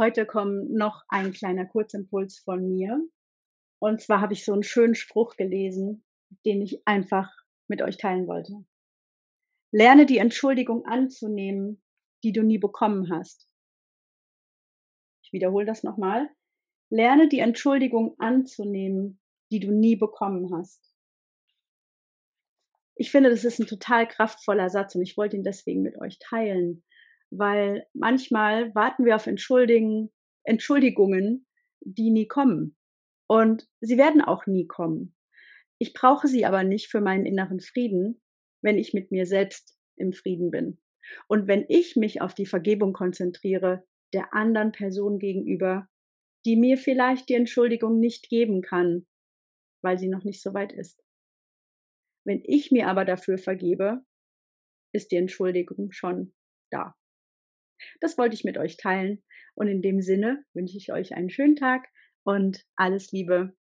Heute kommt noch ein kleiner Kurzimpuls von mir. Und zwar habe ich so einen schönen Spruch gelesen, den ich einfach mit euch teilen wollte. Lerne die Entschuldigung anzunehmen, die du nie bekommen hast. Ich wiederhole das nochmal. Lerne die Entschuldigung anzunehmen, die du nie bekommen hast. Ich finde, das ist ein total kraftvoller Satz und ich wollte ihn deswegen mit euch teilen, weil manchmal warten wir auf Entschuldigen, Entschuldigungen, die nie kommen. Und sie werden auch nie kommen. Ich brauche sie aber nicht für meinen inneren Frieden, wenn ich mit mir selbst im Frieden bin. Und wenn ich mich auf die Vergebung konzentriere, der anderen Person gegenüber, die mir vielleicht die Entschuldigung nicht geben kann, weil sie noch nicht so weit ist. Wenn ich mir aber dafür vergebe, ist die Entschuldigung schon da. Das wollte ich mit euch teilen. Und in dem Sinne wünsche ich euch einen schönen Tag und alles Liebe,